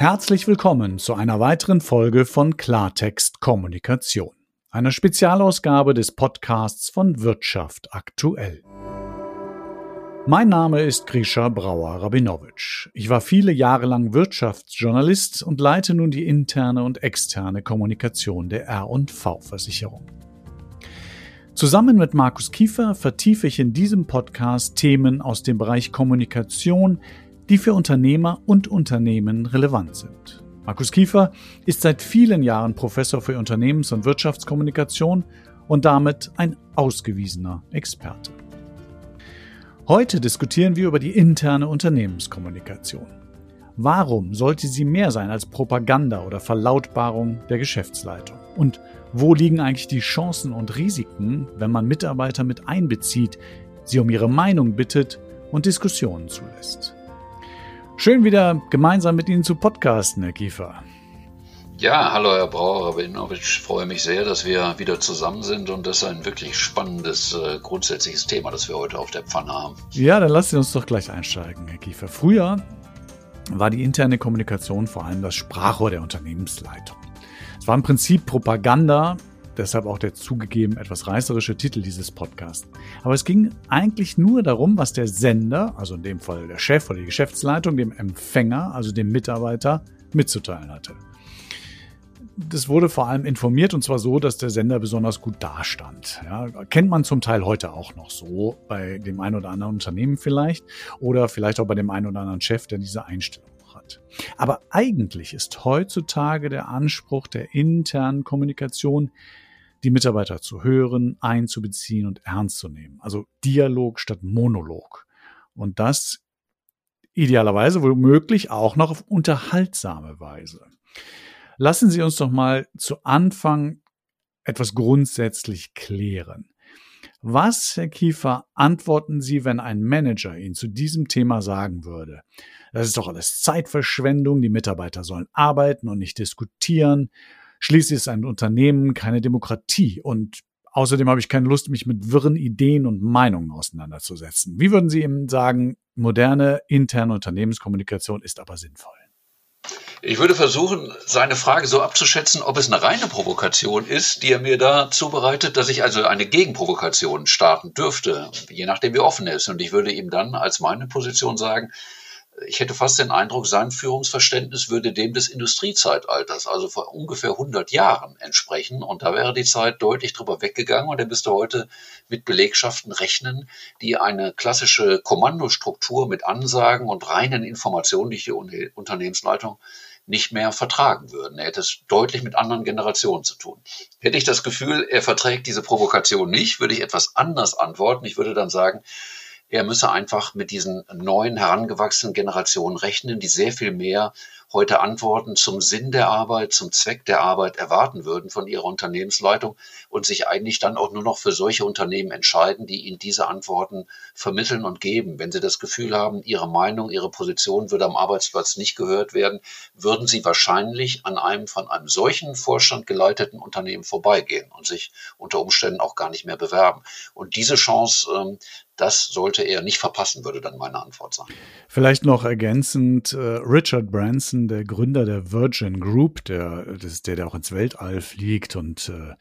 Herzlich willkommen zu einer weiteren Folge von Klartext Kommunikation, einer Spezialausgabe des Podcasts von Wirtschaft aktuell. Mein Name ist Grisha Brauer-Rabinowitsch. Ich war viele Jahre lang Wirtschaftsjournalist und leite nun die interne und externe Kommunikation der R&V-Versicherung. Zusammen mit Markus Kiefer vertiefe ich in diesem Podcast Themen aus dem Bereich Kommunikation, die für Unternehmer und Unternehmen relevant sind. Markus Kiefer ist seit vielen Jahren Professor für Unternehmens- und Wirtschaftskommunikation und damit ein ausgewiesener Experte. Heute diskutieren wir über die interne Unternehmenskommunikation. Warum sollte sie mehr sein als Propaganda oder Verlautbarung der Geschäftsleitung? Und wo liegen eigentlich die Chancen und Risiken, wenn man Mitarbeiter mit einbezieht, sie um ihre Meinung bittet und Diskussionen zulässt? Schön wieder gemeinsam mit Ihnen zu podcasten, Herr Kiefer. Ja, hallo Herr Brauer-Rabinowitsch. Freue mich sehr, dass wir wieder zusammen sind und das ist ein wirklich spannendes, äh, grundsätzliches Thema, das wir heute auf der Pfanne haben. Ja, dann lassen Sie uns doch gleich einsteigen, Herr Kiefer. Früher war die interne Kommunikation vor allem das Sprachrohr der Unternehmensleitung. Es war im Prinzip Propaganda, deshalb auch der zugegeben etwas reißerische Titel dieses Podcasts. Aber es ging eigentlich nur darum, was der Sender, also in dem Fall der Chef oder die Geschäftsleitung, dem Empfänger, also dem Mitarbeiter, mitzuteilen hatte das wurde vor allem informiert und zwar so, dass der Sender besonders gut dastand. Ja, kennt man zum Teil heute auch noch so bei dem einen oder anderen Unternehmen vielleicht oder vielleicht auch bei dem einen oder anderen Chef, der diese Einstellung hat. Aber eigentlich ist heutzutage der Anspruch der internen Kommunikation, die Mitarbeiter zu hören, einzubeziehen und ernst zu nehmen. Also Dialog statt Monolog. Und das idealerweise womöglich auch noch auf unterhaltsame Weise. Lassen Sie uns doch mal zu Anfang etwas grundsätzlich klären. Was, Herr Kiefer, antworten Sie, wenn ein Manager Ihnen zu diesem Thema sagen würde? Das ist doch alles Zeitverschwendung, die Mitarbeiter sollen arbeiten und nicht diskutieren. Schließlich ist ein Unternehmen keine Demokratie und außerdem habe ich keine Lust, mich mit wirren Ideen und Meinungen auseinanderzusetzen. Wie würden Sie ihm sagen, moderne interne Unternehmenskommunikation ist aber sinnvoll? Ich würde versuchen, seine Frage so abzuschätzen, ob es eine reine Provokation ist, die er mir da zubereitet, dass ich also eine Gegenprovokation starten dürfte, je nachdem wie offen er ist. Und ich würde ihm dann als meine Position sagen, ich hätte fast den Eindruck, sein Führungsverständnis würde dem des Industriezeitalters, also vor ungefähr 100 Jahren entsprechen. Und da wäre die Zeit deutlich drüber weggegangen und er müsste heute mit Belegschaften rechnen, die eine klassische Kommandostruktur mit Ansagen und reinen Informationen, die die Unternehmensleitung nicht mehr vertragen würden. Er hätte es deutlich mit anderen Generationen zu tun. Hätte ich das Gefühl, er verträgt diese Provokation nicht, würde ich etwas anders antworten. Ich würde dann sagen, er müsse einfach mit diesen neuen herangewachsenen Generationen rechnen, die sehr viel mehr heute Antworten zum Sinn der Arbeit, zum Zweck der Arbeit erwarten würden von ihrer Unternehmensleitung und sich eigentlich dann auch nur noch für solche Unternehmen entscheiden, die ihnen diese Antworten vermitteln und geben. Wenn sie das Gefühl haben, ihre Meinung, ihre Position würde am Arbeitsplatz nicht gehört werden, würden sie wahrscheinlich an einem von einem solchen Vorstand geleiteten Unternehmen vorbeigehen und sich unter Umständen auch gar nicht mehr bewerben. Und diese Chance, ähm, das sollte er nicht verpassen, würde dann meine Antwort sein. Vielleicht noch ergänzend, äh, Richard Branson, der Gründer der Virgin Group, der, der, der auch ins Weltall fliegt und äh,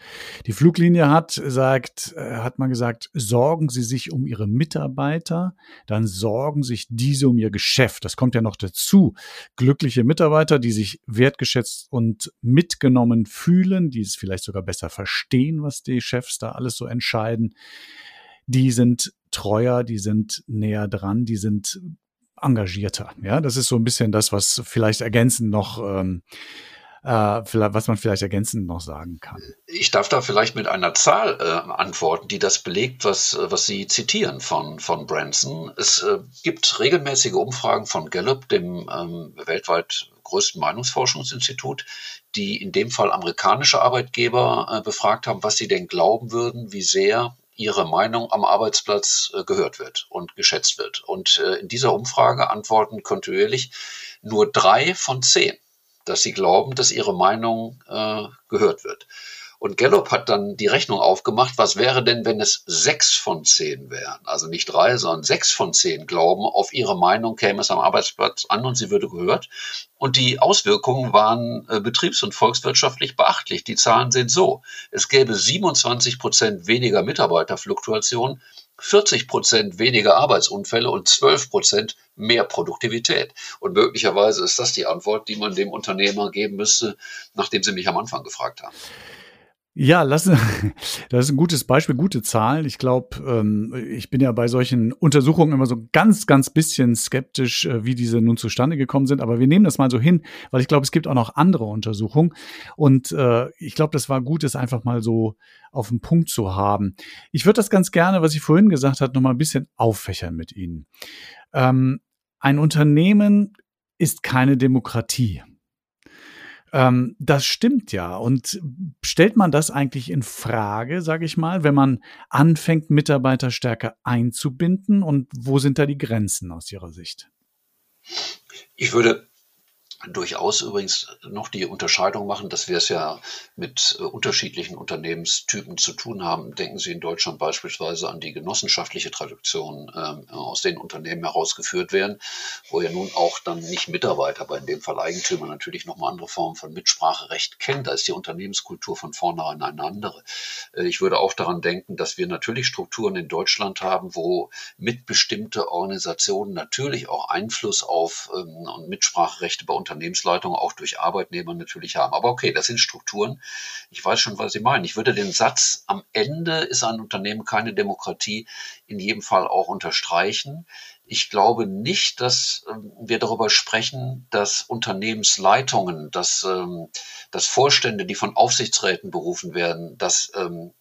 die Fluglinie hat, sagt, äh, hat man gesagt, sorgen Sie sich um Ihre Mitarbeiter, dann sorgen sich diese um ihr Geschäft. Das kommt ja noch dazu. Glückliche Mitarbeiter, die sich wertgeschätzt und mitgenommen fühlen, die es vielleicht sogar besser verstehen, was die Chefs da alles so entscheiden die sind treuer, die sind näher dran, die sind engagierter. Ja, das ist so ein bisschen das, was vielleicht ergänzend noch ähm, äh, was man vielleicht ergänzend noch sagen kann. Ich darf da vielleicht mit einer Zahl äh, antworten, die das belegt, was, was Sie zitieren von, von Branson. Es äh, gibt regelmäßige Umfragen von Gallup, dem ähm, weltweit größten Meinungsforschungsinstitut, die in dem Fall amerikanische Arbeitgeber äh, befragt haben, was sie denn glauben würden, wie sehr ihre Meinung am Arbeitsplatz äh, gehört wird und geschätzt wird. Und äh, in dieser Umfrage antworten kontinuierlich nur drei von zehn, dass sie glauben, dass ihre Meinung äh, gehört wird. Und Gallup hat dann die Rechnung aufgemacht, was wäre denn, wenn es sechs von zehn wären? Also nicht drei, sondern sechs von zehn glauben, auf ihre Meinung käme es am Arbeitsplatz an und sie würde gehört. Und die Auswirkungen waren äh, betriebs- und volkswirtschaftlich beachtlich. Die Zahlen sind so. Es gäbe 27 Prozent weniger Mitarbeiterfluktuation, 40 Prozent weniger Arbeitsunfälle und 12 Prozent mehr Produktivität. Und möglicherweise ist das die Antwort, die man dem Unternehmer geben müsste, nachdem Sie mich am Anfang gefragt haben. Ja, lass, das ist ein gutes Beispiel, gute Zahlen. Ich glaube, ähm, ich bin ja bei solchen Untersuchungen immer so ganz, ganz bisschen skeptisch, äh, wie diese nun zustande gekommen sind. Aber wir nehmen das mal so hin, weil ich glaube, es gibt auch noch andere Untersuchungen. Und äh, ich glaube, das war gut, es einfach mal so auf den Punkt zu haben. Ich würde das ganz gerne, was ich vorhin gesagt habe, noch mal ein bisschen auffächern mit Ihnen. Ähm, ein Unternehmen ist keine Demokratie. Ähm, das stimmt ja. Und stellt man das eigentlich in Frage, sage ich mal, wenn man anfängt, Mitarbeiter stärker einzubinden? Und wo sind da die Grenzen aus Ihrer Sicht? Ich würde durchaus übrigens noch die Unterscheidung machen, dass wir es ja mit äh, unterschiedlichen Unternehmenstypen zu tun haben. Denken Sie in Deutschland beispielsweise an die genossenschaftliche Tradition, äh, aus den Unternehmen herausgeführt werden, wo ja nun auch dann nicht Mitarbeiter, aber in dem Fall Eigentümer natürlich nochmal andere Formen von Mitspracherecht kennen. Da ist die Unternehmenskultur von vornherein eine andere. Äh, ich würde auch daran denken, dass wir natürlich Strukturen in Deutschland haben, wo mitbestimmte Organisationen natürlich auch Einfluss auf ähm, und Mitspracherechte bei Unternehmensleitung auch durch Arbeitnehmer natürlich haben. Aber okay, das sind Strukturen. Ich weiß schon, was Sie meinen. Ich würde den Satz, am Ende ist ein Unternehmen keine Demokratie, in jedem Fall auch unterstreichen. Ich glaube nicht, dass ähm, wir darüber sprechen, dass Unternehmensleitungen, dass, ähm, dass Vorstände, die von Aufsichtsräten berufen werden, dass ähm,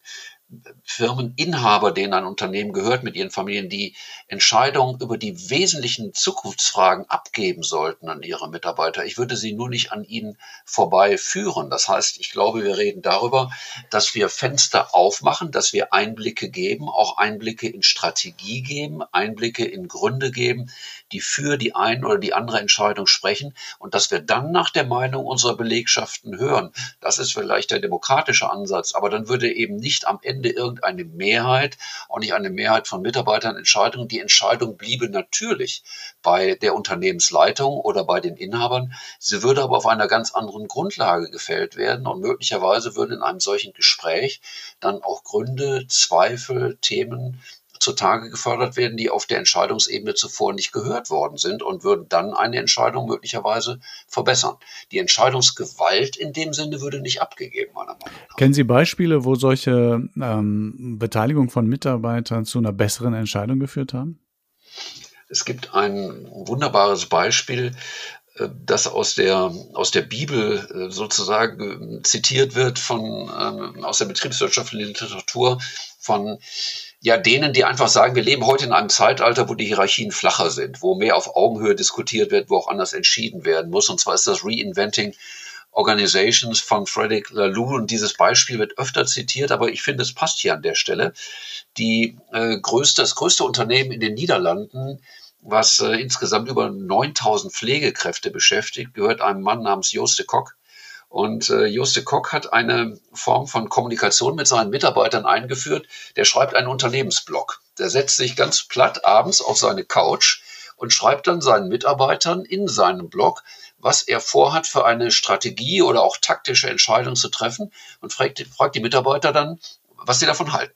Firmeninhaber, denen ein Unternehmen gehört, mit ihren Familien, die Entscheidungen über die wesentlichen Zukunftsfragen abgeben sollten an ihre Mitarbeiter. Ich würde sie nur nicht an ihnen vorbei führen. Das heißt, ich glaube, wir reden darüber, dass wir Fenster aufmachen, dass wir Einblicke geben, auch Einblicke in Strategie geben, Einblicke in Gründe geben, die für die eine oder die andere Entscheidung sprechen und dass wir dann nach der Meinung unserer Belegschaften hören. Das ist vielleicht der demokratische Ansatz, aber dann würde eben nicht am Ende irgendeine Mehrheit, auch nicht eine Mehrheit von Mitarbeitern Entscheidungen. Die Entscheidung bliebe natürlich bei der Unternehmensleitung oder bei den Inhabern. Sie würde aber auf einer ganz anderen Grundlage gefällt werden und möglicherweise würden in einem solchen Gespräch dann auch Gründe, Zweifel, Themen zutage gefördert werden, die auf der Entscheidungsebene zuvor nicht gehört worden sind und würden dann eine Entscheidung möglicherweise verbessern. Die Entscheidungsgewalt in dem Sinne würde nicht abgegeben, meiner Meinung nach. Kennen Sie Beispiele, wo solche ähm, Beteiligung von Mitarbeitern zu einer besseren Entscheidung geführt haben? Es gibt ein wunderbares Beispiel, äh, das aus der, aus der Bibel äh, sozusagen zitiert wird von, ähm, aus der betriebswirtschaftlichen Literatur von ja denen, die einfach sagen, wir leben heute in einem Zeitalter, wo die Hierarchien flacher sind, wo mehr auf Augenhöhe diskutiert wird, wo auch anders entschieden werden muss. Und zwar ist das Reinventing Organizations von Frederick Laloux. Und dieses Beispiel wird öfter zitiert, aber ich finde, es passt hier an der Stelle. Die äh, größte, das größte Unternehmen in den Niederlanden, was äh, insgesamt über 9000 Pflegekräfte beschäftigt, gehört einem Mann namens Joost de Kock. Und äh, Juste Kock hat eine Form von Kommunikation mit seinen Mitarbeitern eingeführt. Der schreibt einen Unternehmensblog. Der setzt sich ganz platt abends auf seine Couch und schreibt dann seinen Mitarbeitern in seinem Blog, was er vorhat, für eine Strategie oder auch taktische Entscheidung zu treffen und fragt, fragt die Mitarbeiter dann, was sie davon halten.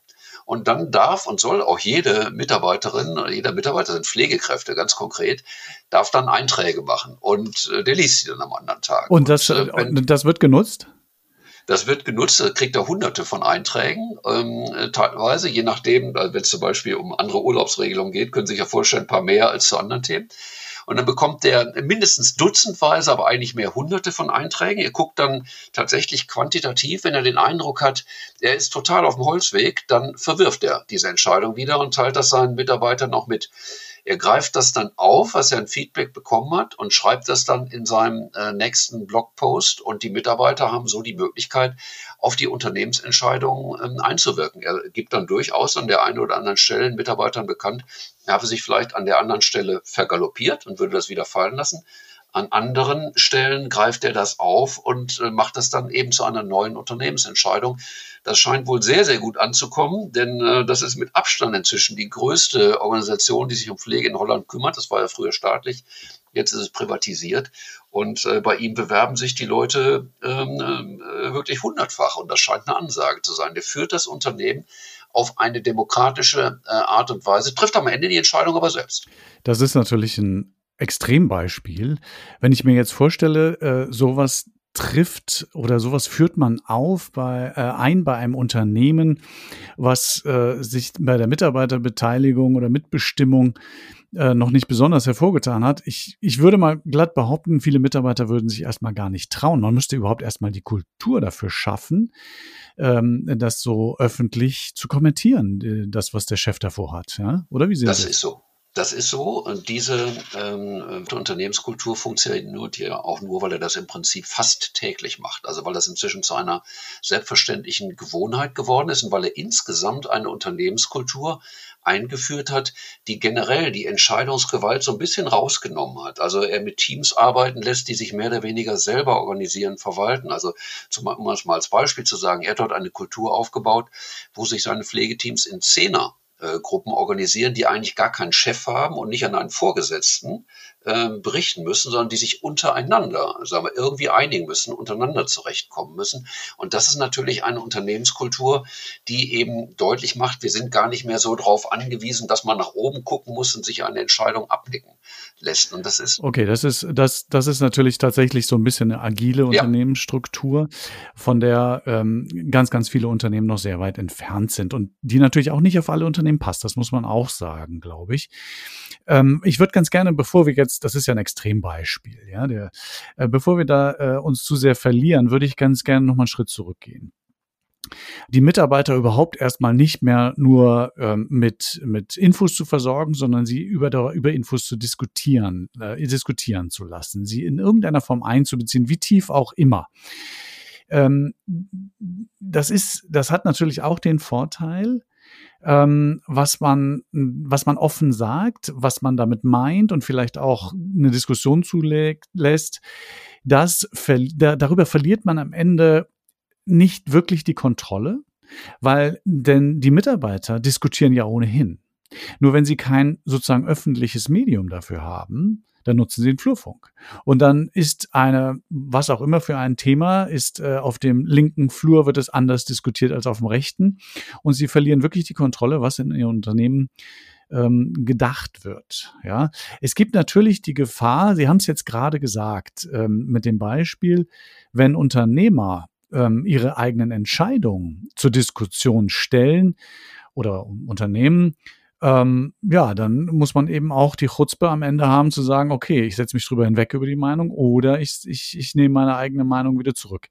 Und dann darf und soll auch jede Mitarbeiterin oder jeder Mitarbeiter sind Pflegekräfte ganz konkret, darf dann Einträge machen und äh, der liest sie dann am anderen Tag. Und das, und, äh, wenn, das wird genutzt? Das wird genutzt, kriegt er hunderte von Einträgen, ähm, teilweise, je nachdem, wenn es zum Beispiel um andere Urlaubsregelungen geht, können Sie sich ja vorstellen, ein paar mehr als zu anderen Themen. Und dann bekommt der mindestens dutzendweise, aber eigentlich mehr hunderte von Einträgen. Er guckt dann tatsächlich quantitativ, wenn er den Eindruck hat, er ist total auf dem Holzweg, dann verwirft er diese Entscheidung wieder und teilt das seinen Mitarbeitern auch mit. Er greift das dann auf, was er ein Feedback bekommen hat und schreibt das dann in seinem äh, nächsten Blogpost und die Mitarbeiter haben so die Möglichkeit, auf die Unternehmensentscheidungen ähm, einzuwirken. Er gibt dann durchaus an der einen oder anderen Stelle Mitarbeitern bekannt, er habe sich vielleicht an der anderen Stelle vergaloppiert und würde das wieder fallen lassen. An anderen Stellen greift er das auf und äh, macht das dann eben zu einer neuen Unternehmensentscheidung. Das scheint wohl sehr, sehr gut anzukommen, denn äh, das ist mit Abstand inzwischen die größte Organisation, die sich um Pflege in Holland kümmert. Das war ja früher staatlich, jetzt ist es privatisiert. Und äh, bei ihm bewerben sich die Leute ähm, äh, wirklich hundertfach. Und das scheint eine Ansage zu sein. Der führt das Unternehmen auf eine demokratische äh, Art und Weise, trifft am Ende die Entscheidung aber selbst. Das ist natürlich ein Extrembeispiel. Wenn ich mir jetzt vorstelle, äh, sowas trifft oder sowas führt man auf bei äh, ein bei einem Unternehmen, was äh, sich bei der Mitarbeiterbeteiligung oder Mitbestimmung äh, noch nicht besonders hervorgetan hat. Ich, ich würde mal glatt behaupten, viele Mitarbeiter würden sich erstmal gar nicht trauen. Man müsste überhaupt erstmal die Kultur dafür schaffen, ähm, das so öffentlich zu kommentieren, äh, das, was der Chef davor hat. Ja? Oder wie sehen das? Das ist so. Das ist so. Und diese ähm, Unternehmenskultur funktioniert ja auch nur, weil er das im Prinzip fast täglich macht. Also weil das inzwischen zu einer selbstverständlichen Gewohnheit geworden ist und weil er insgesamt eine Unternehmenskultur eingeführt hat, die generell die Entscheidungsgewalt so ein bisschen rausgenommen hat. Also er mit Teams arbeiten lässt, die sich mehr oder weniger selber organisieren, verwalten. Also zum, um es mal als Beispiel zu sagen, er hat dort eine Kultur aufgebaut, wo sich seine Pflegeteams in Zehner äh, Gruppen organisieren, die eigentlich gar keinen Chef haben und nicht an einen Vorgesetzten äh, berichten müssen, sondern die sich untereinander, sagen wir, irgendwie einigen müssen, untereinander zurechtkommen müssen. Und das ist natürlich eine Unternehmenskultur, die eben deutlich macht, wir sind gar nicht mehr so darauf angewiesen, dass man nach oben gucken muss und sich eine Entscheidung abnicken lässt. Und das ist. Okay, das ist, das, das ist natürlich tatsächlich so ein bisschen eine agile Unternehmensstruktur, von der ähm, ganz, ganz viele Unternehmen noch sehr weit entfernt sind und die natürlich auch nicht auf alle Unternehmen passt. Das muss man auch sagen, glaube ich. Ähm, ich würde ganz gerne, bevor wir jetzt, das ist ja ein Extrembeispiel, ja, der, äh, bevor wir da äh, uns zu sehr verlieren, würde ich ganz gerne noch mal einen Schritt zurückgehen die Mitarbeiter überhaupt erstmal nicht mehr nur ähm, mit, mit Infos zu versorgen, sondern sie über, über Infos zu diskutieren, äh, diskutieren zu lassen, sie in irgendeiner Form einzubeziehen, wie tief auch immer. Ähm, das ist, das hat natürlich auch den Vorteil, ähm, was man, was man offen sagt, was man damit meint und vielleicht auch eine Diskussion zulässt, das, da, darüber verliert man am Ende nicht wirklich die Kontrolle, weil denn die Mitarbeiter diskutieren ja ohnehin. Nur wenn sie kein sozusagen öffentliches Medium dafür haben, dann nutzen sie den Flurfunk. Und dann ist eine, was auch immer für ein Thema, ist äh, auf dem linken Flur wird es anders diskutiert als auf dem rechten. Und sie verlieren wirklich die Kontrolle, was in ihrem Unternehmen ähm, gedacht wird. Ja, es gibt natürlich die Gefahr. Sie haben es jetzt gerade gesagt ähm, mit dem Beispiel, wenn Unternehmer ähm, ihre eigenen Entscheidungen zur Diskussion stellen oder Unternehmen, ähm, ja, dann muss man eben auch die Chutzpe am Ende haben zu sagen, okay, ich setze mich drüber hinweg über die Meinung oder ich, ich, ich nehme meine eigene Meinung wieder zurück.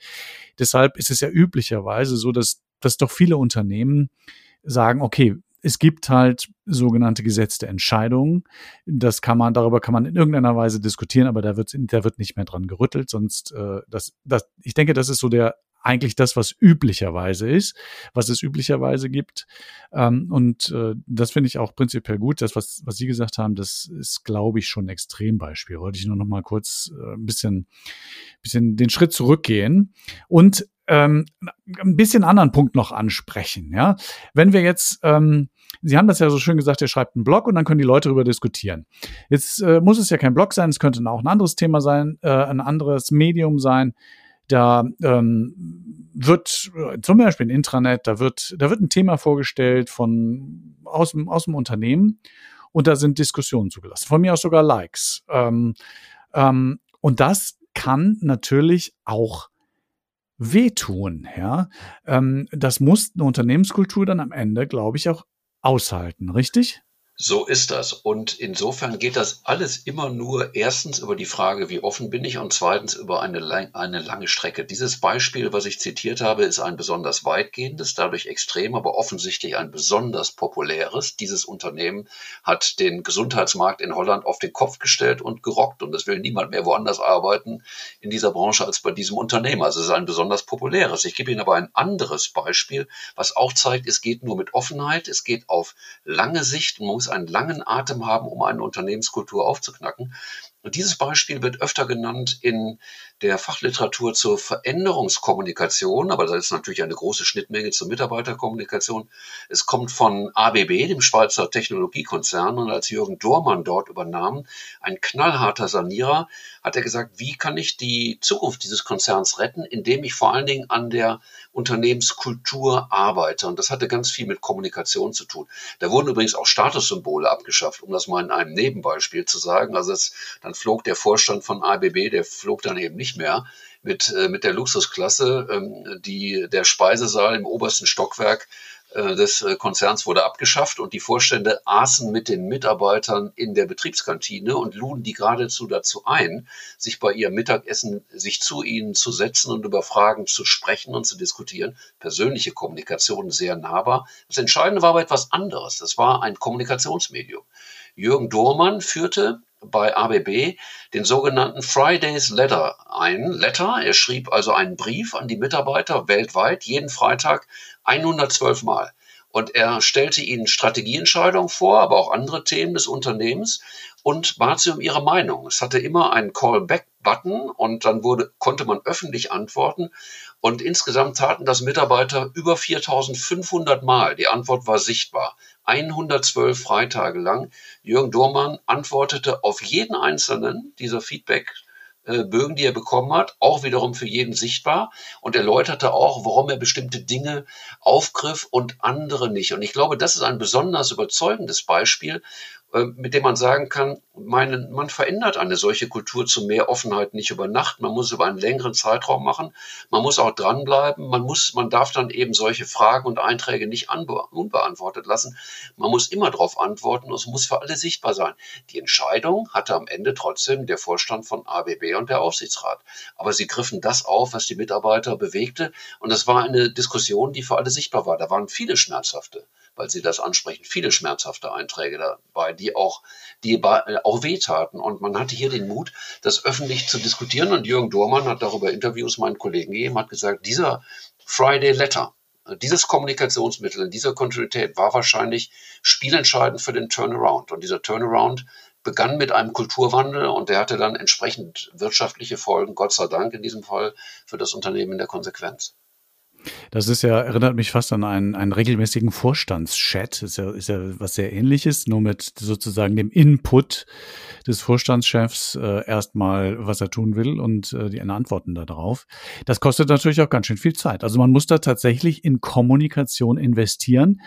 Deshalb ist es ja üblicherweise so, dass, dass doch viele Unternehmen sagen, okay, es gibt halt sogenannte gesetzte Entscheidungen. Das kann man, darüber kann man in irgendeiner Weise diskutieren, aber da wird, da wird nicht mehr dran gerüttelt. Sonst, äh, das, das, ich denke, das ist so der eigentlich das, was üblicherweise ist, was es üblicherweise gibt. Ähm, und äh, das finde ich auch prinzipiell gut. Das, was, was Sie gesagt haben, das ist, glaube ich, schon ein Extrembeispiel. Wollte ich nur noch mal kurz äh, ein bisschen, bisschen den Schritt zurückgehen und ähm, ein bisschen anderen Punkt noch ansprechen. Ja, wenn wir jetzt ähm, Sie haben das ja so schön gesagt, ihr schreibt einen Blog und dann können die Leute darüber diskutieren. Jetzt äh, muss es ja kein Blog sein, es könnte auch ein anderes Thema sein, äh, ein anderes Medium sein. Da ähm, wird äh, zum Beispiel ein Intranet, da wird, da wird ein Thema vorgestellt von aus dem, aus dem Unternehmen und da sind Diskussionen zugelassen. Von mir aus sogar Likes. Ähm, ähm, und das kann natürlich auch wehtun. Ja, ähm, das muss eine Unternehmenskultur dann am Ende, glaube ich, auch aushalten. Richtig? So ist das. Und insofern geht das alles immer nur erstens über die Frage, wie offen bin ich und zweitens über eine, eine lange Strecke. Dieses Beispiel, was ich zitiert habe, ist ein besonders weitgehendes, dadurch extrem, aber offensichtlich ein besonders populäres. Dieses Unternehmen hat den Gesundheitsmarkt in Holland auf den Kopf gestellt und gerockt und es will niemand mehr woanders arbeiten in dieser Branche als bei diesem Unternehmen. Also es ist ein besonders populäres. Ich gebe Ihnen aber ein anderes Beispiel, was auch zeigt, es geht nur mit Offenheit, es geht auf lange Sicht, man muss einen langen Atem haben, um eine Unternehmenskultur aufzuknacken. Und dieses Beispiel wird öfter genannt in der Fachliteratur zur Veränderungskommunikation, aber da ist natürlich eine große Schnittmenge zur Mitarbeiterkommunikation. Es kommt von ABB, dem Schweizer Technologiekonzern, und als Jürgen Dormann dort übernahm, ein knallharter Sanierer, hat er gesagt, wie kann ich die Zukunft dieses Konzerns retten, indem ich vor allen Dingen an der Unternehmenskultur arbeite. Und das hatte ganz viel mit Kommunikation zu tun. Da wurden übrigens auch Statussymbole abgeschafft, um das mal in einem Nebenbeispiel zu sagen. Also es, dann flog der Vorstand von ABB, der flog dann eben nicht mehr mit, äh, mit der Luxusklasse. Ähm, die, der Speisesaal im obersten Stockwerk äh, des äh, Konzerns wurde abgeschafft und die Vorstände aßen mit den Mitarbeitern in der Betriebskantine und luden die geradezu dazu ein, sich bei ihrem Mittagessen, sich zu ihnen zu setzen und über Fragen zu sprechen und zu diskutieren. Persönliche Kommunikation sehr nahbar. Das Entscheidende war aber etwas anderes. Das war ein Kommunikationsmedium. Jürgen Dohrmann führte bei ABB den sogenannten Fridays Letter ein. Letter, er schrieb also einen Brief an die Mitarbeiter weltweit, jeden Freitag 112 Mal. Und er stellte ihnen Strategieentscheidungen vor, aber auch andere Themen des Unternehmens und bat sie um ihre Meinung. Es hatte immer einen Callback-Button und dann wurde, konnte man öffentlich antworten. Und insgesamt taten das Mitarbeiter über 4500 Mal. Die Antwort war sichtbar. 112 Freitage lang. Jürgen Dohrmann antwortete auf jeden einzelnen dieser Feedback äh, Bögen, die er bekommen hat, auch wiederum für jeden sichtbar und erläuterte auch, warum er bestimmte Dinge aufgriff und andere nicht. Und ich glaube, das ist ein besonders überzeugendes Beispiel, mit dem man sagen kann, meine, man verändert eine solche Kultur zu mehr Offenheit nicht über Nacht. Man muss über einen längeren Zeitraum machen. Man muss auch dranbleiben. Man muss, man darf dann eben solche Fragen und Einträge nicht unbeantwortet lassen. Man muss immer darauf antworten und es muss für alle sichtbar sein. Die Entscheidung hatte am Ende trotzdem der Vorstand von ABB und der Aufsichtsrat. Aber sie griffen das auf, was die Mitarbeiter bewegte. Und das war eine Diskussion, die für alle sichtbar war. Da waren viele schmerzhafte weil Sie das ansprechen, viele schmerzhafte Einträge dabei, die auch, die äh, auch wehtaten. Und man hatte hier den Mut, das öffentlich zu diskutieren. Und Jürgen Dohrmann hat darüber Interviews meinen Kollegen gegeben, hat gesagt, dieser Friday Letter, äh, dieses Kommunikationsmittel in dieser Kontinuität war wahrscheinlich spielentscheidend für den Turnaround. Und dieser Turnaround begann mit einem Kulturwandel und der hatte dann entsprechend wirtschaftliche Folgen, Gott sei Dank in diesem Fall, für das Unternehmen in der Konsequenz. Das ist ja, erinnert mich fast an einen, einen regelmäßigen Vorstandschat. Ist ja, ist ja was sehr ähnliches, nur mit sozusagen dem Input des Vorstandschefs äh, erstmal, was er tun will und äh, die Antworten darauf. Das kostet natürlich auch ganz schön viel Zeit. Also man muss da tatsächlich in Kommunikation investieren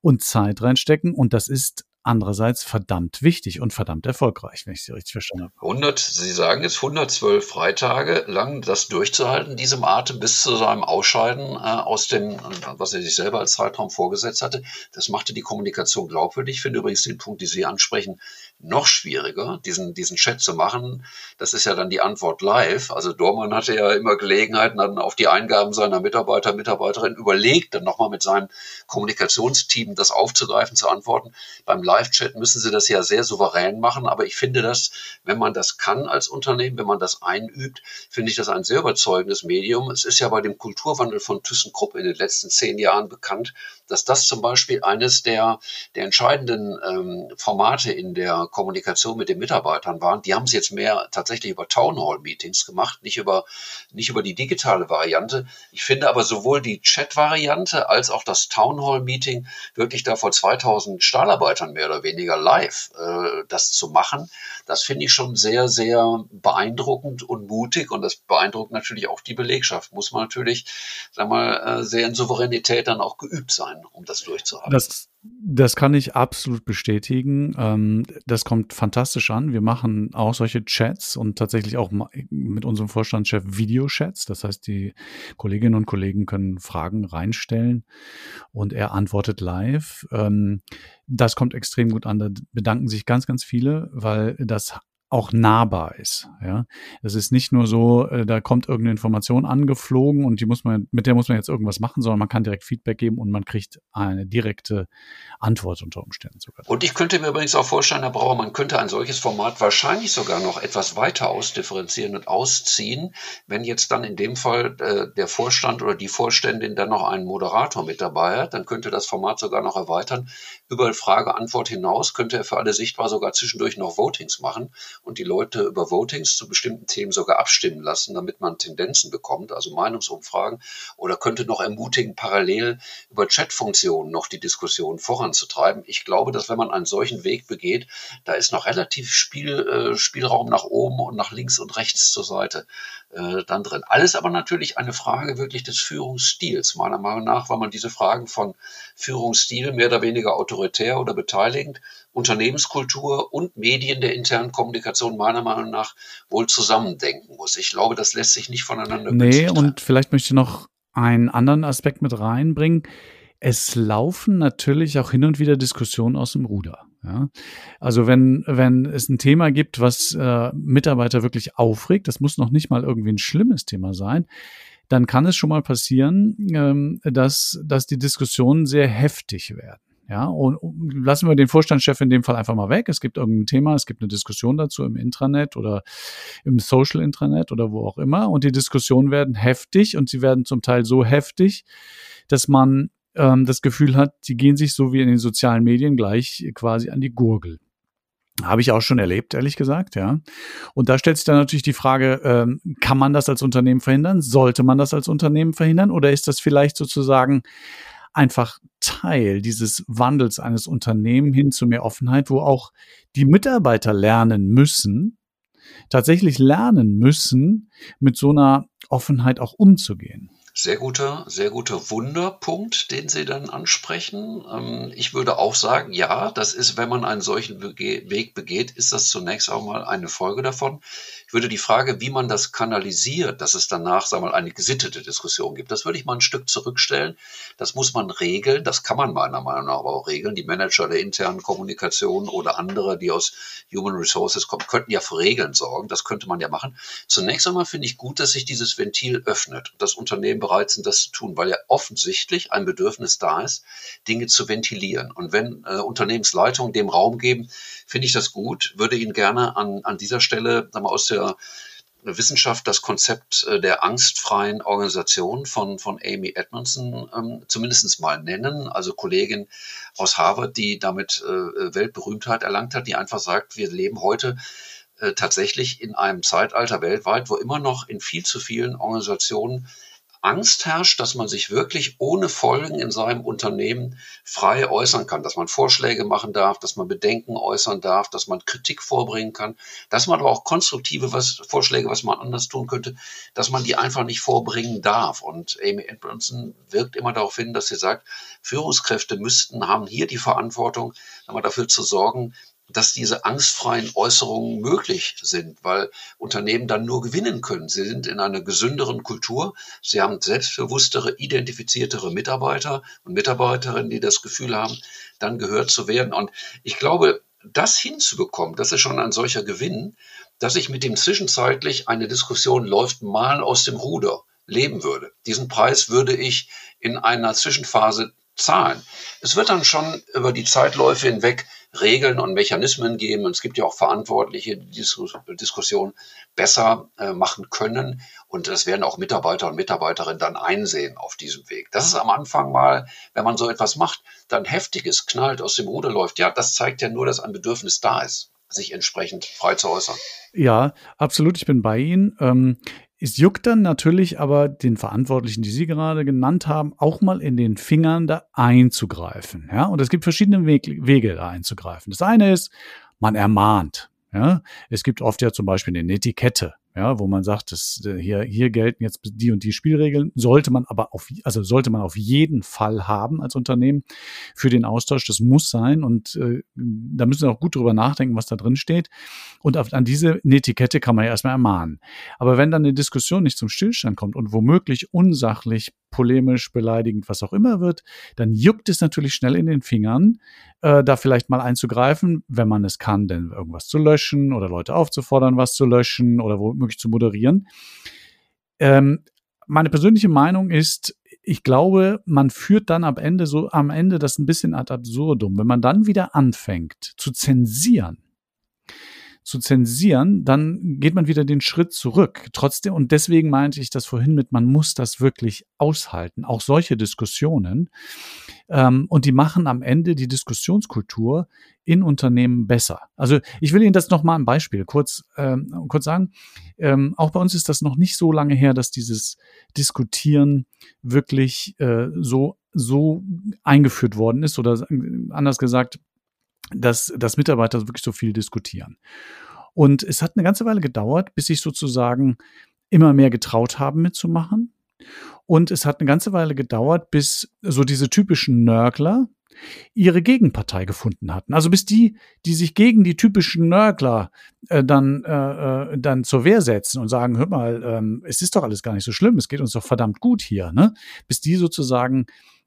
und Zeit reinstecken und das ist andererseits verdammt wichtig und verdammt erfolgreich, wenn ich Sie richtig verstanden habe. 100, Sie sagen es, 112 Freitage lang das durchzuhalten, diesem Atem bis zu seinem Ausscheiden äh, aus dem, was er sich selber als Zeitraum vorgesetzt hatte, das machte die Kommunikation glaubwürdig. Ich finde übrigens den Punkt, den Sie ansprechen, noch schwieriger, diesen, diesen Chat zu machen. Das ist ja dann die Antwort live. Also Dormann hatte ja immer Gelegenheiten, dann auf die Eingaben seiner Mitarbeiter, Mitarbeiterin überlegt, dann nochmal mit seinem Kommunikationsteam das aufzugreifen, zu antworten. Beim Live-Chat müssen sie das ja sehr souverän machen, aber ich finde das, wenn man das kann als Unternehmen, wenn man das einübt, finde ich das ein sehr überzeugendes Medium. Es ist ja bei dem Kulturwandel von ThyssenKrupp in den letzten zehn Jahren bekannt, dass das zum Beispiel eines der, der entscheidenden ähm, Formate in der Kommunikation mit den Mitarbeitern waren. Die haben es jetzt mehr tatsächlich über Townhall-Meetings gemacht, nicht über, nicht über die digitale Variante. Ich finde aber sowohl die Chat-Variante als auch das Townhall-Meeting wirklich da vor 2000 Stahlarbeitern mehr oder weniger live äh, das zu machen, das finde ich schon sehr, sehr beeindruckend und mutig und das beeindruckt natürlich auch die Belegschaft. Muss man natürlich, sag mal, äh, sehr in Souveränität dann auch geübt sein, um das durchzuhalten. Das das kann ich absolut bestätigen. Ähm, das kommt fantastisch an. Wir machen auch solche Chats und tatsächlich auch mit unserem Vorstandschef Videochats. Das heißt, die Kolleginnen und Kollegen können Fragen reinstellen und er antwortet live. Ähm, das kommt extrem gut an. Da bedanken sich ganz, ganz viele, weil das auch nahbar ist. Ja, es ist nicht nur so, äh, da kommt irgendeine Information angeflogen und die muss man, mit der muss man jetzt irgendwas machen, sondern man kann direkt Feedback geben und man kriegt eine direkte Antwort unter Umständen sogar. Und ich könnte mir übrigens auch vorstellen, Herr Brauer, man könnte ein solches Format wahrscheinlich sogar noch etwas weiter ausdifferenzieren und ausziehen, wenn jetzt dann in dem Fall äh, der Vorstand oder die Vorständin dann noch einen Moderator mit dabei hat, dann könnte das Format sogar noch erweitern. Über Frage-Antwort hinaus könnte er für alle sichtbar sogar zwischendurch noch Votings machen und die Leute über Votings zu bestimmten Themen sogar abstimmen lassen, damit man Tendenzen bekommt, also Meinungsumfragen, oder könnte noch ermutigen, parallel über Chatfunktionen noch die Diskussion voranzutreiben. Ich glaube, dass wenn man einen solchen Weg begeht, da ist noch relativ Spiel, äh, Spielraum nach oben und nach links und rechts zur Seite äh, dann drin. Alles aber natürlich eine Frage wirklich des Führungsstils. Meiner Meinung nach, weil man diese Fragen von Führungsstil mehr oder weniger autoritär oder beteiligend, Unternehmenskultur und Medien der internen Kommunikation meiner Meinung nach wohl zusammendenken muss. Ich glaube, das lässt sich nicht voneinander Nee, und vielleicht möchte ich noch einen anderen Aspekt mit reinbringen. Es laufen natürlich auch hin und wieder Diskussionen aus dem Ruder. Ja? Also wenn, wenn es ein Thema gibt, was äh, Mitarbeiter wirklich aufregt, das muss noch nicht mal irgendwie ein schlimmes Thema sein, dann kann es schon mal passieren, ähm, dass, dass die Diskussionen sehr heftig werden. Ja, und, lassen wir den Vorstandschef in dem Fall einfach mal weg. Es gibt irgendein Thema, es gibt eine Diskussion dazu im Intranet oder im Social Intranet oder wo auch immer. Und die Diskussionen werden heftig und sie werden zum Teil so heftig, dass man ähm, das Gefühl hat, die gehen sich so wie in den sozialen Medien gleich quasi an die Gurgel. Habe ich auch schon erlebt, ehrlich gesagt, ja. Und da stellt sich dann natürlich die Frage, ähm, kann man das als Unternehmen verhindern? Sollte man das als Unternehmen verhindern? Oder ist das vielleicht sozusagen einfach Teil dieses Wandels eines Unternehmens hin zu mehr Offenheit, wo auch die Mitarbeiter lernen müssen, tatsächlich lernen müssen, mit so einer Offenheit auch umzugehen? Sehr guter, sehr guter Wunderpunkt, den Sie dann ansprechen. Ähm, ich würde auch sagen, ja, das ist, wenn man einen solchen Weg begeht, ist das zunächst auch mal eine Folge davon. Ich würde die Frage, wie man das kanalisiert, dass es danach, sagen wir mal, eine gesittete Diskussion gibt, das würde ich mal ein Stück zurückstellen. Das muss man regeln. Das kann man meiner Meinung nach aber auch regeln. Die Manager der internen Kommunikation oder andere, die aus Human Resources kommen, könnten ja für Regeln sorgen. Das könnte man ja machen. Zunächst einmal finde ich gut, dass sich dieses Ventil öffnet das Unternehmen bereit sind, das zu tun, weil ja offensichtlich ein Bedürfnis da ist, Dinge zu ventilieren. Und wenn äh, Unternehmensleitungen dem Raum geben, finde ich das gut, würde Ihnen gerne an, an dieser Stelle sagen wir, aus der Wissenschaft das Konzept äh, der angstfreien Organisation von, von Amy Edmondson ähm, zumindest mal nennen. Also Kollegin aus Harvard, die damit äh, Weltberühmtheit erlangt hat, die einfach sagt, wir leben heute äh, tatsächlich in einem Zeitalter weltweit, wo immer noch in viel zu vielen Organisationen Angst herrscht, dass man sich wirklich ohne Folgen in seinem Unternehmen frei äußern kann, dass man Vorschläge machen darf, dass man Bedenken äußern darf, dass man Kritik vorbringen kann, dass man aber auch konstruktive was, Vorschläge, was man anders tun könnte, dass man die einfach nicht vorbringen darf. Und Amy Edmondson wirkt immer darauf hin, dass sie sagt, Führungskräfte müssten, haben hier die Verantwortung, dafür zu sorgen, dass diese angstfreien Äußerungen möglich sind, weil Unternehmen dann nur gewinnen können. Sie sind in einer gesünderen Kultur. Sie haben selbstbewusstere, identifiziertere Mitarbeiter und Mitarbeiterinnen, die das Gefühl haben, dann gehört zu werden. Und ich glaube, das hinzubekommen, das ist schon ein solcher Gewinn, dass ich mit dem zwischenzeitlich eine Diskussion läuft mal aus dem Ruder leben würde. Diesen Preis würde ich in einer Zwischenphase zahlen. Es wird dann schon über die Zeitläufe hinweg Regeln und Mechanismen geben. Und es gibt ja auch Verantwortliche, die die Diskussion besser äh, machen können. Und das werden auch Mitarbeiter und Mitarbeiterinnen dann einsehen auf diesem Weg. Das ist am Anfang mal, wenn man so etwas macht, dann heftiges knallt, aus dem Ruder läuft. Ja, das zeigt ja nur, dass ein Bedürfnis da ist sich entsprechend frei zu äußern. Ja, absolut. Ich bin bei Ihnen. Ähm, es juckt dann natürlich aber den Verantwortlichen, die Sie gerade genannt haben, auch mal in den Fingern da einzugreifen. Ja, und es gibt verschiedene Wege, da einzugreifen. Das eine ist, man ermahnt. Ja, es gibt oft ja zum Beispiel eine Etikette ja, wo man sagt, dass äh, hier, hier gelten jetzt die und die Spielregeln, sollte man aber auf, also sollte man auf jeden Fall haben als Unternehmen für den Austausch. Das muss sein und äh, da müssen wir auch gut drüber nachdenken, was da drin steht. Und auf, an diese Etikette kann man ja erstmal ermahnen. Aber wenn dann eine Diskussion nicht zum Stillstand kommt und womöglich unsachlich, polemisch, beleidigend, was auch immer wird, dann juckt es natürlich schnell in den Fingern, äh, da vielleicht mal einzugreifen, wenn man es kann, denn irgendwas zu löschen oder Leute aufzufordern, was zu löschen oder womöglich zu moderieren. Ähm, meine persönliche Meinung ist, ich glaube, man führt dann am Ende so am Ende das ein bisschen ad absurdum, wenn man dann wieder anfängt zu zensieren zu zensieren, dann geht man wieder den Schritt zurück. Trotzdem, und deswegen meinte ich das vorhin mit, man muss das wirklich aushalten, auch solche Diskussionen. Ähm, und die machen am Ende die Diskussionskultur in Unternehmen besser. Also ich will Ihnen das nochmal ein Beispiel kurz, ähm, kurz sagen. Ähm, auch bei uns ist das noch nicht so lange her, dass dieses Diskutieren wirklich äh, so, so eingeführt worden ist oder anders gesagt, dass, dass Mitarbeiter wirklich so viel diskutieren. Und es hat eine ganze Weile gedauert, bis sich sozusagen immer mehr getraut haben mitzumachen. Und es hat eine ganze Weile gedauert, bis so diese typischen Nörgler ihre Gegenpartei gefunden hatten. Also bis die, die sich gegen die typischen Nörgler äh, dann, äh, äh dann zur Wehr setzen und sagen, hör mal, ähm, es ist doch alles gar nicht so schlimm, es geht uns doch verdammt gut hier, ne? Bis die sozusagen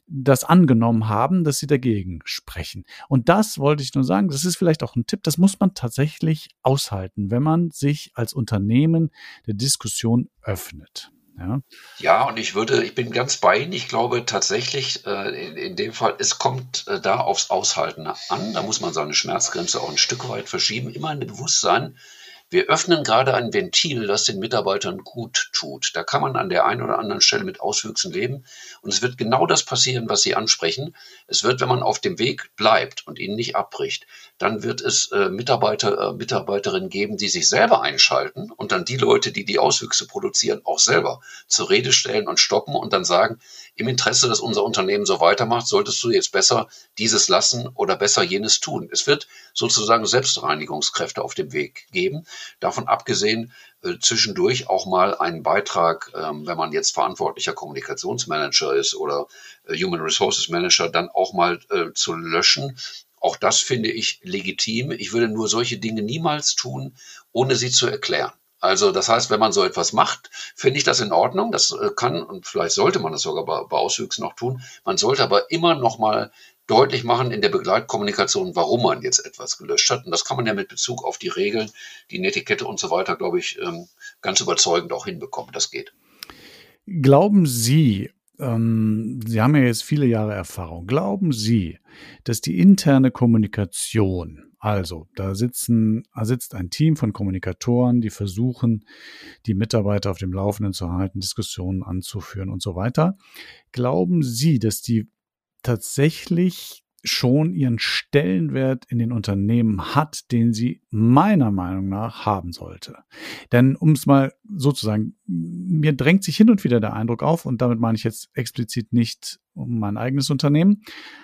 das angenommen haben, dass sie dagegen sprechen. Und das wollte ich nur sagen, das ist vielleicht auch ein Tipp, das muss man tatsächlich aushalten, wenn man sich als Unternehmen der Diskussion öffnet. Ja. ja, und ich würde, ich bin ganz bei Ihnen. Ich glaube tatsächlich, äh, in, in, dem Fall, es kommt äh, da aufs Aushalten an. Da muss man seine Schmerzgrenze auch ein Stück weit verschieben. Immer ein Bewusstsein, wir öffnen gerade ein Ventil, das den Mitarbeitern gut tut. Da kann man an der einen oder anderen Stelle mit Auswüchsen leben. Und es wird genau das passieren, was Sie ansprechen. Es wird, wenn man auf dem Weg bleibt und ihn nicht abbricht, dann wird es äh, Mitarbeiter, äh, Mitarbeiterinnen geben, die sich selber einschalten und dann die Leute, die die Auswüchse produzieren, auch selber zur Rede stellen und stoppen und dann sagen, im Interesse, dass unser Unternehmen so weitermacht, solltest du jetzt besser dieses lassen oder besser jenes tun. Es wird sozusagen Selbstreinigungskräfte auf dem Weg geben. Davon abgesehen, äh, zwischendurch auch mal einen Beitrag, ähm, wenn man jetzt verantwortlicher Kommunikationsmanager ist oder äh, Human Resources Manager, dann auch mal äh, zu löschen. Auch das finde ich legitim. Ich würde nur solche Dinge niemals tun, ohne sie zu erklären. Also das heißt, wenn man so etwas macht, finde ich das in Ordnung. Das äh, kann und vielleicht sollte man das sogar bei, bei Auswüchsen noch tun. Man sollte aber immer noch mal deutlich machen in der Begleitkommunikation, warum man jetzt etwas gelöscht hat. Und das kann man ja mit Bezug auf die Regeln, die Netiquette und so weiter, glaube ich, ähm, ganz überzeugend auch hinbekommen. Das geht. Glauben Sie, ähm, Sie haben ja jetzt viele Jahre Erfahrung, glauben Sie, dass die interne Kommunikation also, da sitzen, da sitzt ein Team von Kommunikatoren, die versuchen, die Mitarbeiter auf dem Laufenden zu halten, Diskussionen anzuführen und so weiter. Glauben Sie, dass die tatsächlich schon ihren Stellenwert in den Unternehmen hat, den sie meiner Meinung nach haben sollte. Denn um es mal so zu sagen, mir drängt sich hin und wieder der Eindruck auf, und damit meine ich jetzt explizit nicht um mein eigenes Unternehmen,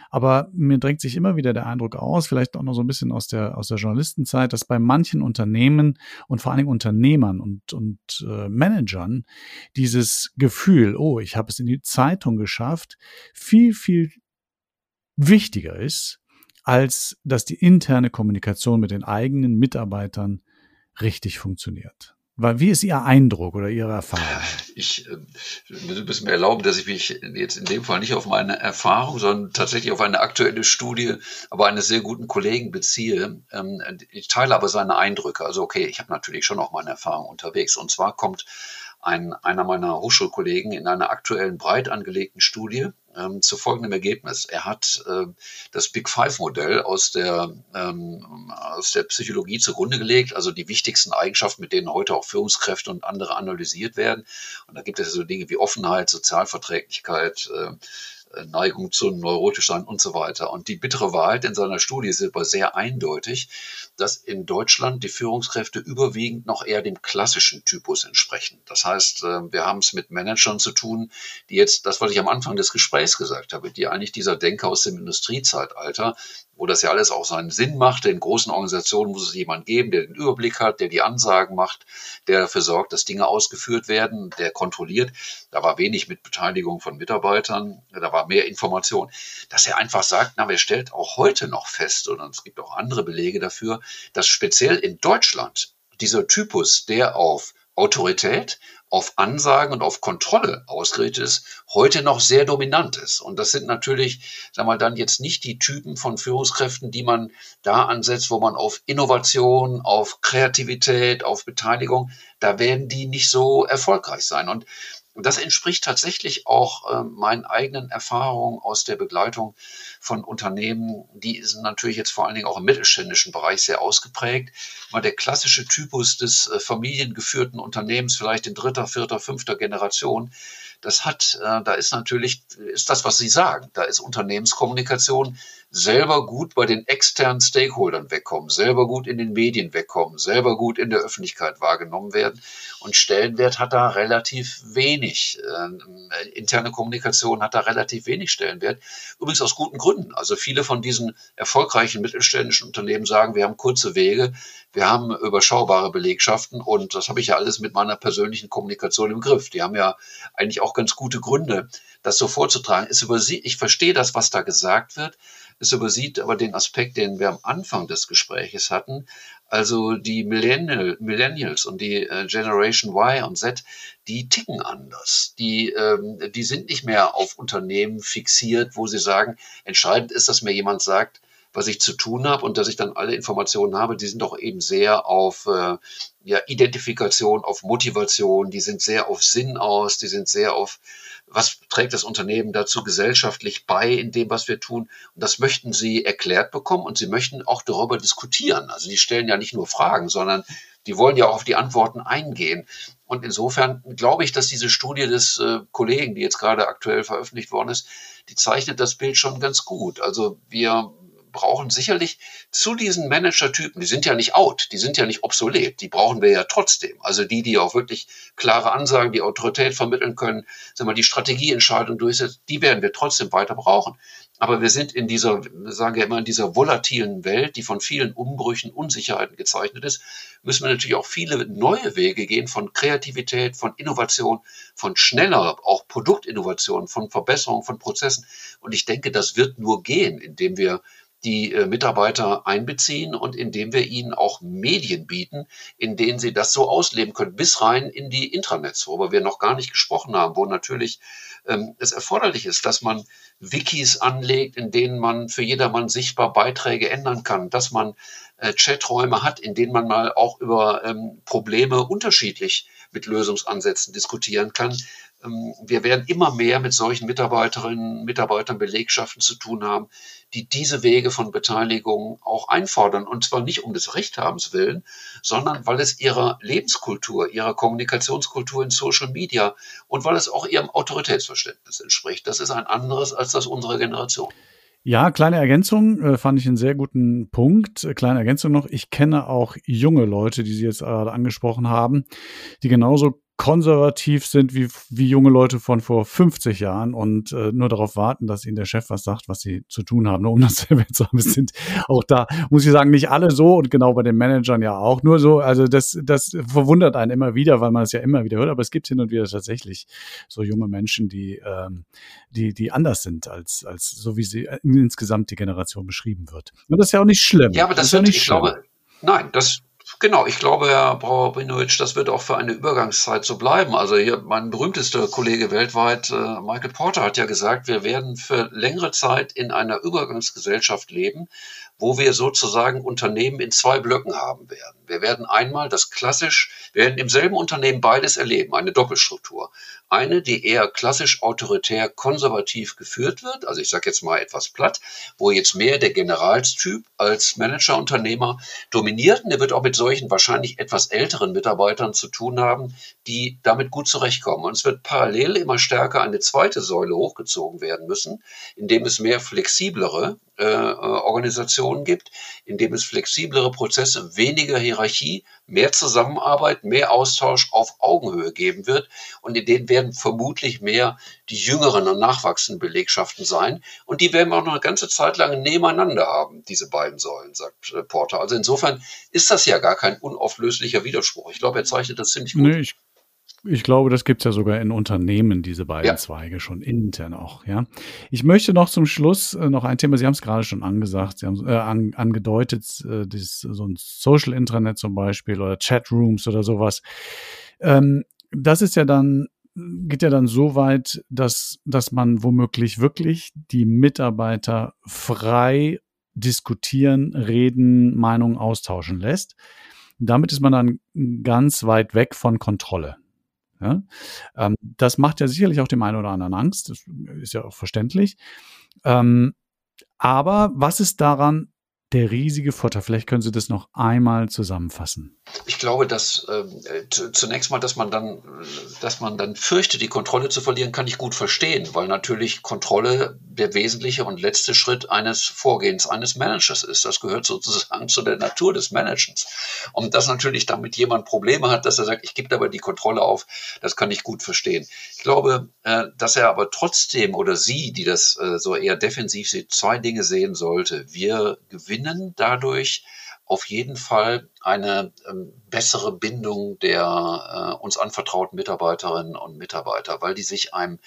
aber mir drängt sich immer wieder der Eindruck aus, vielleicht auch noch so ein bisschen aus der, aus der Journalistenzeit, dass bei manchen Unternehmen und vor allen Dingen Unternehmern und, und äh, Managern dieses Gefühl, oh, ich habe es in die Zeitung geschafft, viel, viel wichtiger ist, als dass die interne Kommunikation mit den eigenen Mitarbeitern richtig funktioniert. Weil wie ist Ihr Eindruck oder Ihre Erfahrung? Ich äh, müssen mir erlauben, dass ich mich jetzt in dem Fall nicht auf meine Erfahrung, sondern tatsächlich auf eine aktuelle Studie, aber eines sehr guten Kollegen beziehe. Ähm, ich teile aber seine Eindrücke. Also okay, ich habe natürlich schon auch meine Erfahrung unterwegs. Und zwar kommt ein, einer meiner Hochschulkollegen in einer aktuellen breit angelegten Studie ähm, zu folgendem Ergebnis. Er hat äh, das Big Five-Modell aus, der ähm, aus der Psychologie zugrunde gelegt, also die wichtigsten Eigenschaften, mit denen heute auch Führungskräfte und andere analysiert werden. Und da gibt es so Dinge wie Offenheit, Sozialverträglichkeit, äh, Neigung zu neurotisch sein und so weiter. Und die bittere Wahrheit in seiner Studie ist aber sehr eindeutig, dass in Deutschland die Führungskräfte überwiegend noch eher dem klassischen Typus entsprechen. Das heißt, äh, wir haben es mit Managern zu tun, die jetzt, das, was ich am Anfang des Gesprächs gesagt habe, die eigentlich dieser Denker aus dem Industriezeitalter, wo das ja alles auch seinen Sinn macht. In großen Organisationen muss es jemand geben, der den Überblick hat, der die Ansagen macht, der dafür sorgt, dass Dinge ausgeführt werden, der kontrolliert. Da war wenig mit Beteiligung von Mitarbeitern, da war mehr Information. Dass er einfach sagt, na, wer stellt auch heute noch fest, und es gibt auch andere Belege dafür, dass speziell in Deutschland dieser Typus, der auf Autorität, auf Ansagen und auf Kontrolle ausgerichtet ist, heute noch sehr dominant ist. Und das sind natürlich, sagen wir dann jetzt nicht die Typen von Führungskräften, die man da ansetzt, wo man auf Innovation, auf Kreativität, auf Beteiligung, da werden die nicht so erfolgreich sein. Und das entspricht tatsächlich auch äh, meinen eigenen Erfahrungen aus der Begleitung von Unternehmen. Die sind natürlich jetzt vor allen Dingen auch im mittelständischen Bereich sehr ausgeprägt. Mal der klassische Typus des äh, familiengeführten Unternehmens, vielleicht in dritter, vierter, fünfter Generation, das hat, äh, da ist natürlich, ist das, was Sie sagen, da ist Unternehmenskommunikation selber gut bei den externen Stakeholdern wegkommen, selber gut in den Medien wegkommen, selber gut in der Öffentlichkeit wahrgenommen werden. Und Stellenwert hat da relativ wenig. Äh, interne Kommunikation hat da relativ wenig Stellenwert. Übrigens aus guten Gründen. Also viele von diesen erfolgreichen mittelständischen Unternehmen sagen, wir haben kurze Wege, wir haben überschaubare Belegschaften und das habe ich ja alles mit meiner persönlichen Kommunikation im Griff. Die haben ja eigentlich auch ganz gute Gründe, das so vorzutragen. Es übersieht, ich verstehe das, was da gesagt wird. Es übersieht aber den Aspekt, den wir am Anfang des Gespräches hatten. Also die Millennial, Millennials und die äh, Generation Y und Z, die ticken anders. Die, ähm, die sind nicht mehr auf Unternehmen fixiert, wo sie sagen, entscheidend ist, dass mir jemand sagt, was ich zu tun habe und dass ich dann alle Informationen habe, die sind doch eben sehr auf äh, ja, Identifikation, auf Motivation, die sind sehr auf Sinn aus, die sind sehr auf, was trägt das Unternehmen dazu gesellschaftlich bei in dem, was wir tun. Und das möchten sie erklärt bekommen und sie möchten auch darüber diskutieren. Also die stellen ja nicht nur Fragen, sondern die wollen ja auch auf die Antworten eingehen. Und insofern glaube ich, dass diese Studie des äh, Kollegen, die jetzt gerade aktuell veröffentlicht worden ist, die zeichnet das Bild schon ganz gut. Also wir brauchen sicherlich zu diesen Manager-Typen, die sind ja nicht out, die sind ja nicht obsolet, die brauchen wir ja trotzdem. Also die, die auch wirklich klare Ansagen, die Autorität vermitteln können, sagen wir, die Strategieentscheidung durchsetzen, die werden wir trotzdem weiter brauchen. Aber wir sind in dieser, sagen wir immer, in dieser volatilen Welt, die von vielen Umbrüchen, Unsicherheiten gezeichnet ist, müssen wir natürlich auch viele neue Wege gehen von Kreativität, von Innovation, von schneller, auch Produktinnovation, von Verbesserung von Prozessen. Und ich denke, das wird nur gehen, indem wir die äh, Mitarbeiter einbeziehen und indem wir ihnen auch Medien bieten, in denen sie das so ausleben können, bis rein in die Intranets, worüber wir noch gar nicht gesprochen haben, wo natürlich ähm, es erforderlich ist, dass man Wikis anlegt, in denen man für jedermann sichtbar Beiträge ändern kann, dass man äh, Chaträume hat, in denen man mal auch über ähm, Probleme unterschiedlich mit Lösungsansätzen diskutieren kann. Ähm, wir werden immer mehr mit solchen Mitarbeiterinnen, Mitarbeitern, Belegschaften zu tun haben, die diese Wege von Beteiligung auch einfordern. Und zwar nicht um des Rechthabens willen, sondern weil es ihrer Lebenskultur, ihrer Kommunikationskultur in Social Media und weil es auch ihrem Autoritätsverständnis entspricht. Das ist ein anderes als das unserer Generation. Ja, kleine Ergänzung, äh, fand ich einen sehr guten Punkt. Äh, kleine Ergänzung noch, ich kenne auch junge Leute, die Sie jetzt gerade angesprochen haben, die genauso konservativ sind wie, wie junge Leute von vor 50 Jahren und äh, nur darauf warten, dass ihnen der Chef was sagt, was sie zu tun haben, nur um das zu haben. Es sind auch da, muss ich sagen, nicht alle so und genau bei den Managern ja auch. Nur so, also das, das verwundert einen immer wieder, weil man es ja immer wieder hört, aber es gibt hin und wieder tatsächlich so junge Menschen, die, ähm, die, die anders sind als, als so wie sie insgesamt die Generation beschrieben wird. Und das ist ja auch nicht schlimm. Ja, aber das, das ist ja nicht ich schlimm. glaube, nein, das, Genau, ich glaube, Herr Brauer-Brinowitsch, das wird auch für eine Übergangszeit so bleiben. Also hier mein berühmtester Kollege weltweit, äh, Michael Porter, hat ja gesagt, wir werden für längere Zeit in einer Übergangsgesellschaft leben, wo wir sozusagen Unternehmen in zwei Blöcken haben werden. Wir werden einmal das klassisch, wir werden im selben Unternehmen beides erleben, eine Doppelstruktur. Eine, die eher klassisch autoritär konservativ geführt wird, also ich sage jetzt mal etwas platt, wo jetzt mehr der Generalstyp als Managerunternehmer dominiert. Und der wird auch mit solchen wahrscheinlich etwas älteren Mitarbeitern zu tun haben, die damit gut zurechtkommen. Und es wird parallel immer stärker eine zweite Säule hochgezogen werden müssen, indem es mehr flexiblere äh, äh Organisationen gibt, indem es flexiblere Prozesse, weniger Hierarchie, mehr Zusammenarbeit, mehr Austausch auf Augenhöhe geben wird. Und in denen werden vermutlich mehr die jüngeren und nachwachsenden Belegschaften sein. Und die werden wir auch noch eine ganze Zeit lang nebeneinander haben, diese beiden Säulen, sagt äh, Porter. Also insofern ist das ja gar kein unauflöslicher Widerspruch. Ich glaube, er zeichnet das ziemlich gut. Nee, ich ich glaube, das gibt's ja sogar in Unternehmen, diese beiden ja. Zweige, schon intern auch, ja. Ich möchte noch zum Schluss äh, noch ein Thema, Sie haben es gerade schon angesagt, Sie haben äh, an, angedeutet, äh, dieses, so ein Social Intranet zum Beispiel oder Chatrooms oder sowas. Ähm, das ist ja dann, geht ja dann so weit, dass, dass man womöglich wirklich die Mitarbeiter frei diskutieren, reden, Meinungen austauschen lässt. Damit ist man dann ganz weit weg von Kontrolle. Ja? Ähm, das macht ja sicherlich auch dem einen oder anderen Angst. Das ist ja auch verständlich. Ähm, aber was ist daran der riesige Vorteil? Vielleicht können Sie das noch einmal zusammenfassen. Ich glaube, dass äh, zunächst mal, dass man dann, dass man dann fürchtet, die Kontrolle zu verlieren, kann ich gut verstehen, weil natürlich Kontrolle der wesentliche und letzte Schritt eines Vorgehens eines Managers ist. Das gehört sozusagen zu der Natur des Managens. Und dass natürlich damit jemand Probleme hat, dass er sagt, ich gebe aber die Kontrolle auf, das kann ich gut verstehen. Ich glaube, äh, dass er aber trotzdem oder sie, die das äh, so eher defensiv sieht, zwei Dinge sehen sollte. Wir gewinnen gewinnen dadurch auf jeden Fall eine ähm, bessere Bindung der äh, uns anvertrauten Mitarbeiterinnen und Mitarbeiter, weil die sich einem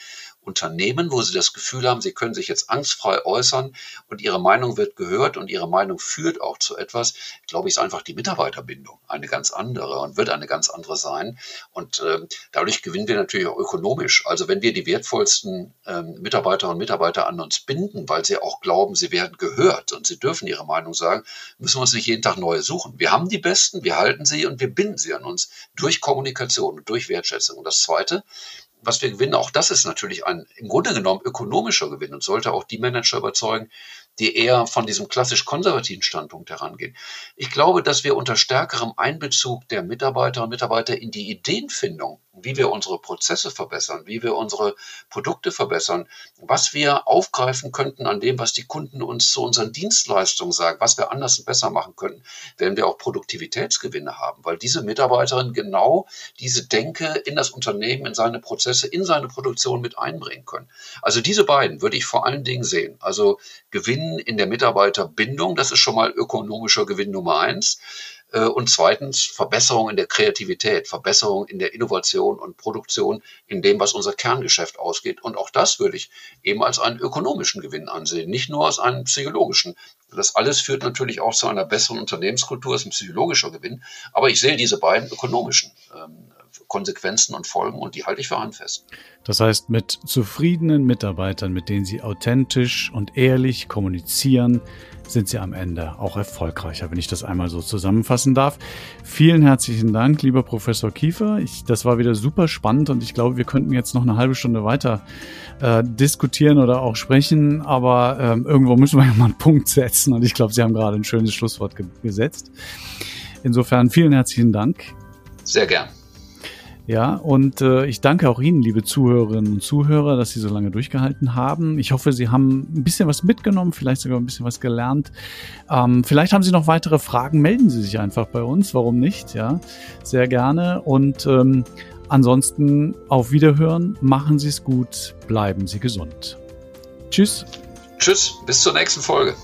Unternehmen, wo sie das Gefühl haben, sie können sich jetzt angstfrei äußern und ihre Meinung wird gehört und ihre Meinung führt auch zu etwas, glaube ich, ist einfach die Mitarbeiterbindung eine ganz andere und wird eine ganz andere sein. Und äh, dadurch gewinnen wir natürlich auch ökonomisch. Also wenn wir die wertvollsten äh, Mitarbeiterinnen und Mitarbeiter an uns binden, weil sie auch glauben, sie werden gehört und sie dürfen ihre Meinung sagen, müssen wir uns nicht jeden Tag neue suchen. Wir haben die Besten, wir halten sie und wir binden sie an uns durch Kommunikation und durch Wertschätzung. Und das Zweite, was wir gewinnen, auch das ist natürlich ein im Grunde genommen ökonomischer Gewinn und sollte auch die Manager überzeugen, die eher von diesem klassisch konservativen Standpunkt herangehen. Ich glaube, dass wir unter stärkerem Einbezug der Mitarbeiterinnen und Mitarbeiter in die Ideenfindung, wie wir unsere Prozesse verbessern, wie wir unsere Produkte verbessern, was wir aufgreifen könnten an dem, was die Kunden uns zu unseren Dienstleistungen sagen, was wir anders und besser machen könnten, werden wir auch Produktivitätsgewinne haben, weil diese Mitarbeiterin genau diese Denke in das Unternehmen, in seine Prozesse, in seine Produktion mit einbringen können. Also diese beiden würde ich vor allen Dingen sehen. Also Gewinn Gewinn in der Mitarbeiterbindung. Das ist schon mal ökonomischer Gewinn Nummer eins. Äh, und zweitens Verbesserung in der Kreativität, Verbesserung in der Innovation und Produktion in dem, was unser Kerngeschäft ausgeht. Und auch das würde ich eben als einen ökonomischen Gewinn ansehen, nicht nur als einen psychologischen. Das alles führt natürlich auch zu einer besseren Unternehmenskultur, ist ein psychologischer Gewinn. Aber ich sehe diese beiden ökonomischen ähm, Konsequenzen und Folgen und die halte ich für handfest. Das heißt, mit zufriedenen Mitarbeitern, mit denen Sie authentisch und ehrlich kommunizieren, sind Sie am Ende auch erfolgreicher, wenn ich das einmal so zusammenfassen darf. Vielen herzlichen Dank, lieber Professor Kiefer. Ich, das war wieder super spannend und ich glaube, wir könnten jetzt noch eine halbe Stunde weiter äh, diskutieren oder auch sprechen, aber ähm, irgendwo müssen wir ja mal einen Punkt setzen und ich glaube, Sie haben gerade ein schönes Schlusswort ge gesetzt. Insofern vielen herzlichen Dank. Sehr gern. Ja, und äh, ich danke auch Ihnen, liebe Zuhörerinnen und Zuhörer, dass Sie so lange durchgehalten haben. Ich hoffe, Sie haben ein bisschen was mitgenommen, vielleicht sogar ein bisschen was gelernt. Ähm, vielleicht haben Sie noch weitere Fragen, melden Sie sich einfach bei uns, warum nicht? Ja, sehr gerne. Und ähm, ansonsten auf Wiederhören, machen Sie es gut, bleiben Sie gesund. Tschüss. Tschüss, bis zur nächsten Folge.